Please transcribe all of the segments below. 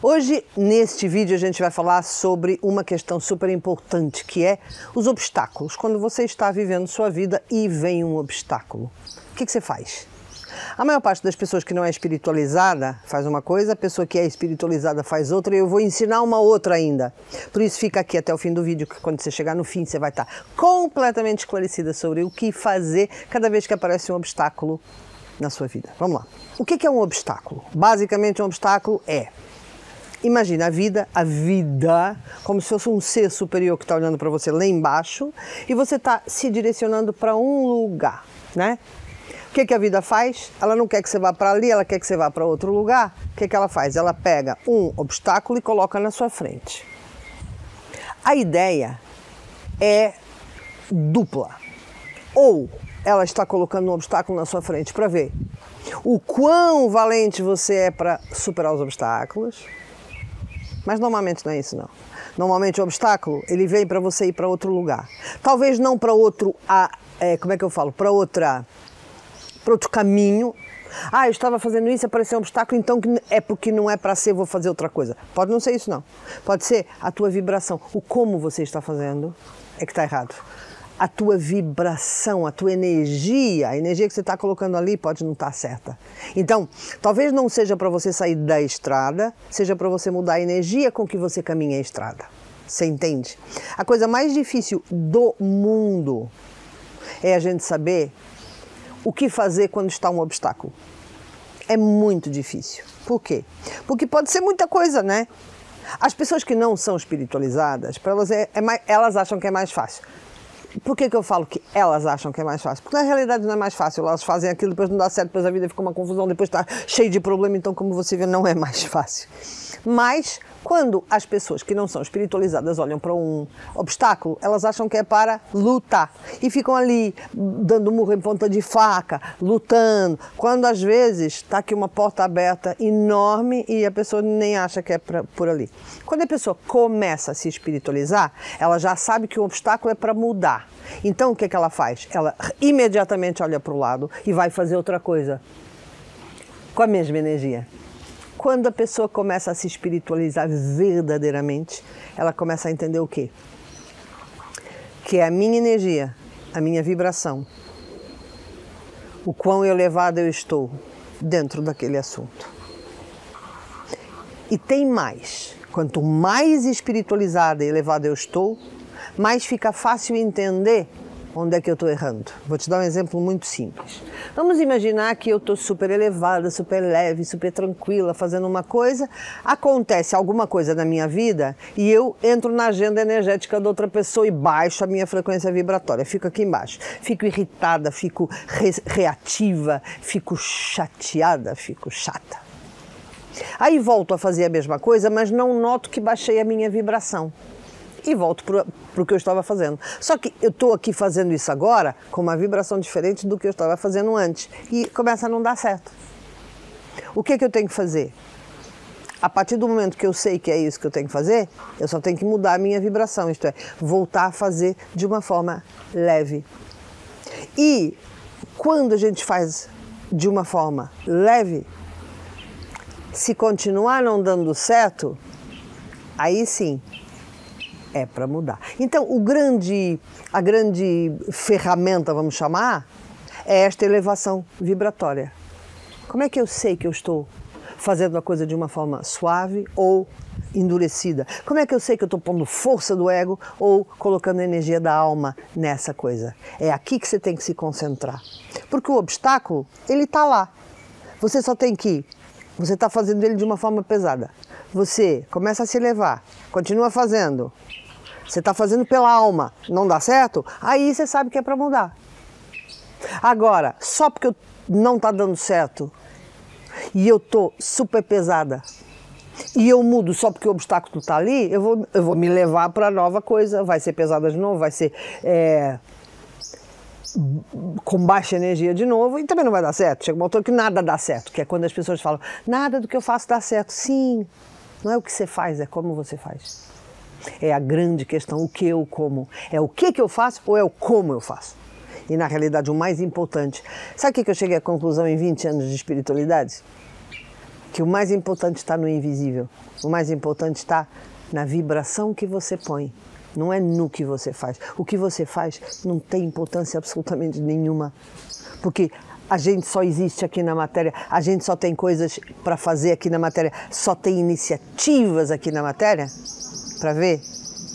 Hoje, neste vídeo, a gente vai falar sobre uma questão super importante, que é os obstáculos. Quando você está vivendo sua vida e vem um obstáculo, o que, que você faz? A maior parte das pessoas que não é espiritualizada faz uma coisa, a pessoa que é espiritualizada faz outra, e eu vou ensinar uma outra ainda. Por isso fica aqui até o fim do vídeo, que quando você chegar no fim você vai estar completamente esclarecida sobre o que fazer cada vez que aparece um obstáculo na sua vida. Vamos lá. O que é um obstáculo? Basicamente, um obstáculo é Imagina a vida, a vida, como se fosse um ser superior que está olhando para você lá embaixo e você está se direcionando para um lugar, né? O que, que a vida faz? Ela não quer que você vá para ali, ela quer que você vá para outro lugar. O que, que ela faz? Ela pega um obstáculo e coloca na sua frente. A ideia é dupla. Ou ela está colocando um obstáculo na sua frente para ver o quão valente você é para superar os obstáculos. Mas normalmente não é isso não. Normalmente o obstáculo ele vem para você ir para outro lugar. Talvez não para outro, a, é, como é que eu falo, para outra para outro caminho. Ah, eu estava fazendo isso, apareceu um obstáculo, então é porque não é para ser, vou fazer outra coisa. Pode não ser isso, não. Pode ser a tua vibração. O como você está fazendo é que está errado. A tua vibração, a tua energia, a energia que você está colocando ali pode não estar tá certa. Então, talvez não seja para você sair da estrada, seja para você mudar a energia com que você caminha a estrada. Você entende? A coisa mais difícil do mundo é a gente saber o que fazer quando está um obstáculo. É muito difícil. Por quê? Porque pode ser muita coisa, né? As pessoas que não são espiritualizadas, para elas, é, é elas acham que é mais fácil. Por que, que eu falo que elas acham que é mais fácil? Porque na realidade não é mais fácil. Elas fazem aquilo, depois não dá certo, depois a vida fica uma confusão, depois está cheio de problema. Então, como você vê, não é mais fácil. Mas quando as pessoas que não são espiritualizadas olham para um obstáculo, elas acham que é para lutar e ficam ali dando murro em ponta de faca, lutando. Quando às vezes está aqui uma porta aberta enorme e a pessoa nem acha que é pra, por ali. Quando a pessoa começa a se espiritualizar, ela já sabe que o obstáculo é para mudar. Então o que, é que ela faz? Ela imediatamente olha para o lado e vai fazer outra coisa com a mesma energia. Quando a pessoa começa a se espiritualizar verdadeiramente, ela começa a entender o quê? Que é a minha energia, a minha vibração, o quão elevado eu estou dentro daquele assunto. E tem mais. Quanto mais espiritualizada e elevada eu estou, mais fica fácil entender onde é que eu estou errando. Vou te dar um exemplo muito simples. Vamos imaginar que eu estou super elevada, super leve, super tranquila, fazendo uma coisa, acontece alguma coisa na minha vida e eu entro na agenda energética da outra pessoa e baixo a minha frequência vibratória, fico aqui embaixo. Fico irritada, fico re reativa, fico chateada, fico chata. Aí volto a fazer a mesma coisa, mas não noto que baixei a minha vibração e volto para o que eu estava fazendo. Só que eu estou aqui fazendo isso agora com uma vibração diferente do que eu estava fazendo antes e começa a não dar certo. O que, que eu tenho que fazer? A partir do momento que eu sei que é isso que eu tenho que fazer, eu só tenho que mudar a minha vibração, isto é, voltar a fazer de uma forma leve. E quando a gente faz de uma forma leve, se continuar não dando certo, aí sim é para mudar. Então, o grande, a grande ferramenta, vamos chamar, é esta elevação vibratória. Como é que eu sei que eu estou fazendo a coisa de uma forma suave ou endurecida? Como é que eu sei que eu estou pondo força do ego ou colocando energia da alma nessa coisa? É aqui que você tem que se concentrar. Porque o obstáculo, ele está lá. Você só tem que. Você está fazendo ele de uma forma pesada. Você começa a se elevar, continua fazendo, você está fazendo pela alma, não dá certo? Aí você sabe que é para mudar. Agora, só porque não está dando certo e eu tô super pesada e eu mudo só porque o obstáculo está ali, eu vou, eu vou me levar para nova coisa, vai ser pesada de novo, vai ser é, com baixa energia de novo e também não vai dar certo. Chega uma altura que nada dá certo, que é quando as pessoas falam, nada do que eu faço dá certo. Sim, não é o que você faz, é como você faz. É a grande questão, o que eu como. É o que, que eu faço ou é o como eu faço? E na realidade o mais importante, sabe o que eu cheguei à conclusão em 20 anos de espiritualidade? que o mais importante está no invisível. O mais importante está na vibração que você põe. Não é no que você faz. O que você faz não tem importância absolutamente nenhuma. Porque a gente só existe aqui na matéria, a gente só tem coisas para fazer aqui na matéria, só tem iniciativas aqui na matéria para ver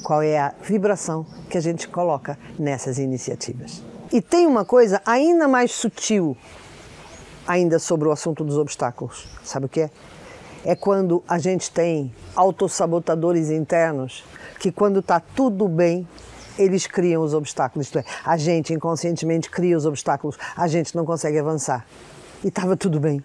qual é a vibração que a gente coloca nessas iniciativas. E tem uma coisa ainda mais sutil ainda sobre o assunto dos obstáculos. Sabe o que é? É quando a gente tem autossabotadores internos que quando está tudo bem, eles criam os obstáculos. Isto é, a gente inconscientemente cria os obstáculos, a gente não consegue avançar. E estava tudo bem.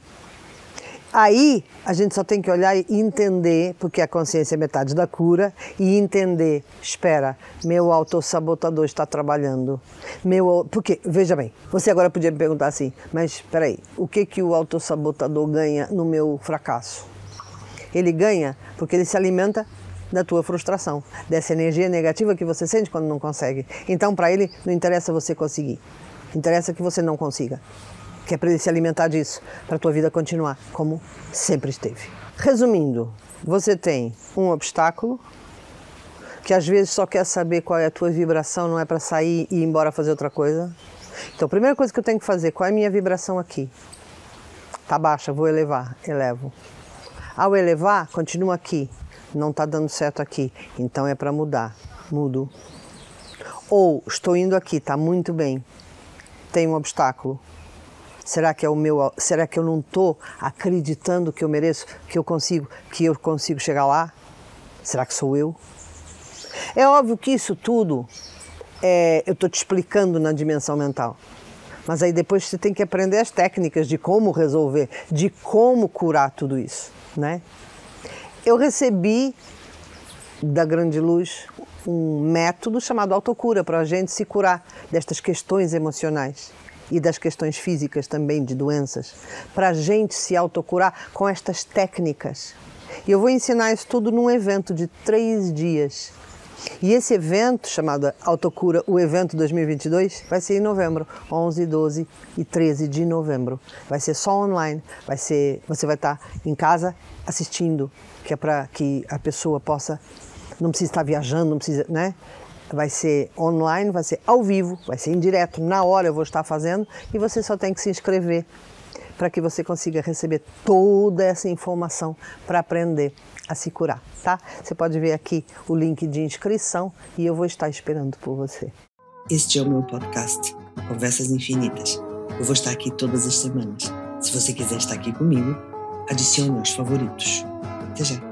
Aí a gente só tem que olhar e entender, porque a consciência é metade da cura, e entender, espera, meu autossabotador está trabalhando. Meu, porque, veja bem, você agora podia me perguntar assim, mas espera aí, o que, que o autossabotador ganha no meu fracasso? Ele ganha porque ele se alimenta da tua frustração, dessa energia negativa que você sente quando não consegue. Então, para ele, não interessa você conseguir, interessa que você não consiga que é para ele se alimentar disso, para a tua vida continuar como sempre esteve. Resumindo, você tem um obstáculo que às vezes só quer saber qual é a tua vibração, não é para sair e ir embora fazer outra coisa. Então, a primeira coisa que eu tenho que fazer, qual é a minha vibração aqui? Tá baixa, vou elevar, elevo. Ao elevar, continua aqui, não está dando certo aqui, então é para mudar, mudo. Ou estou indo aqui, está muito bem, tem um obstáculo, Será que é o meu? Será que eu não estou acreditando que eu mereço, que eu consigo, que eu consigo chegar lá? Será que sou eu? É óbvio que isso tudo é, eu estou te explicando na dimensão mental. Mas aí depois você tem que aprender as técnicas de como resolver, de como curar tudo isso, né? Eu recebi da Grande Luz um método chamado autocura para a gente se curar destas questões emocionais e das questões físicas também, de doenças, para a gente se autocurar com estas técnicas. E eu vou ensinar isso tudo num evento de três dias. E esse evento, chamado Autocura, o evento 2022, vai ser em novembro, 11, 12 e 13 de novembro. Vai ser só online, vai ser, você vai estar em casa assistindo, que é para que a pessoa possa, não precisa estar viajando, não precisa, né? Vai ser online, vai ser ao vivo, vai ser em direto, na hora eu vou estar fazendo e você só tem que se inscrever para que você consiga receber toda essa informação para aprender a se curar, tá? Você pode ver aqui o link de inscrição e eu vou estar esperando por você. Este é o meu podcast, Conversas Infinitas. Eu vou estar aqui todas as semanas. Se você quiser estar aqui comigo, adicione aos favoritos. Até já!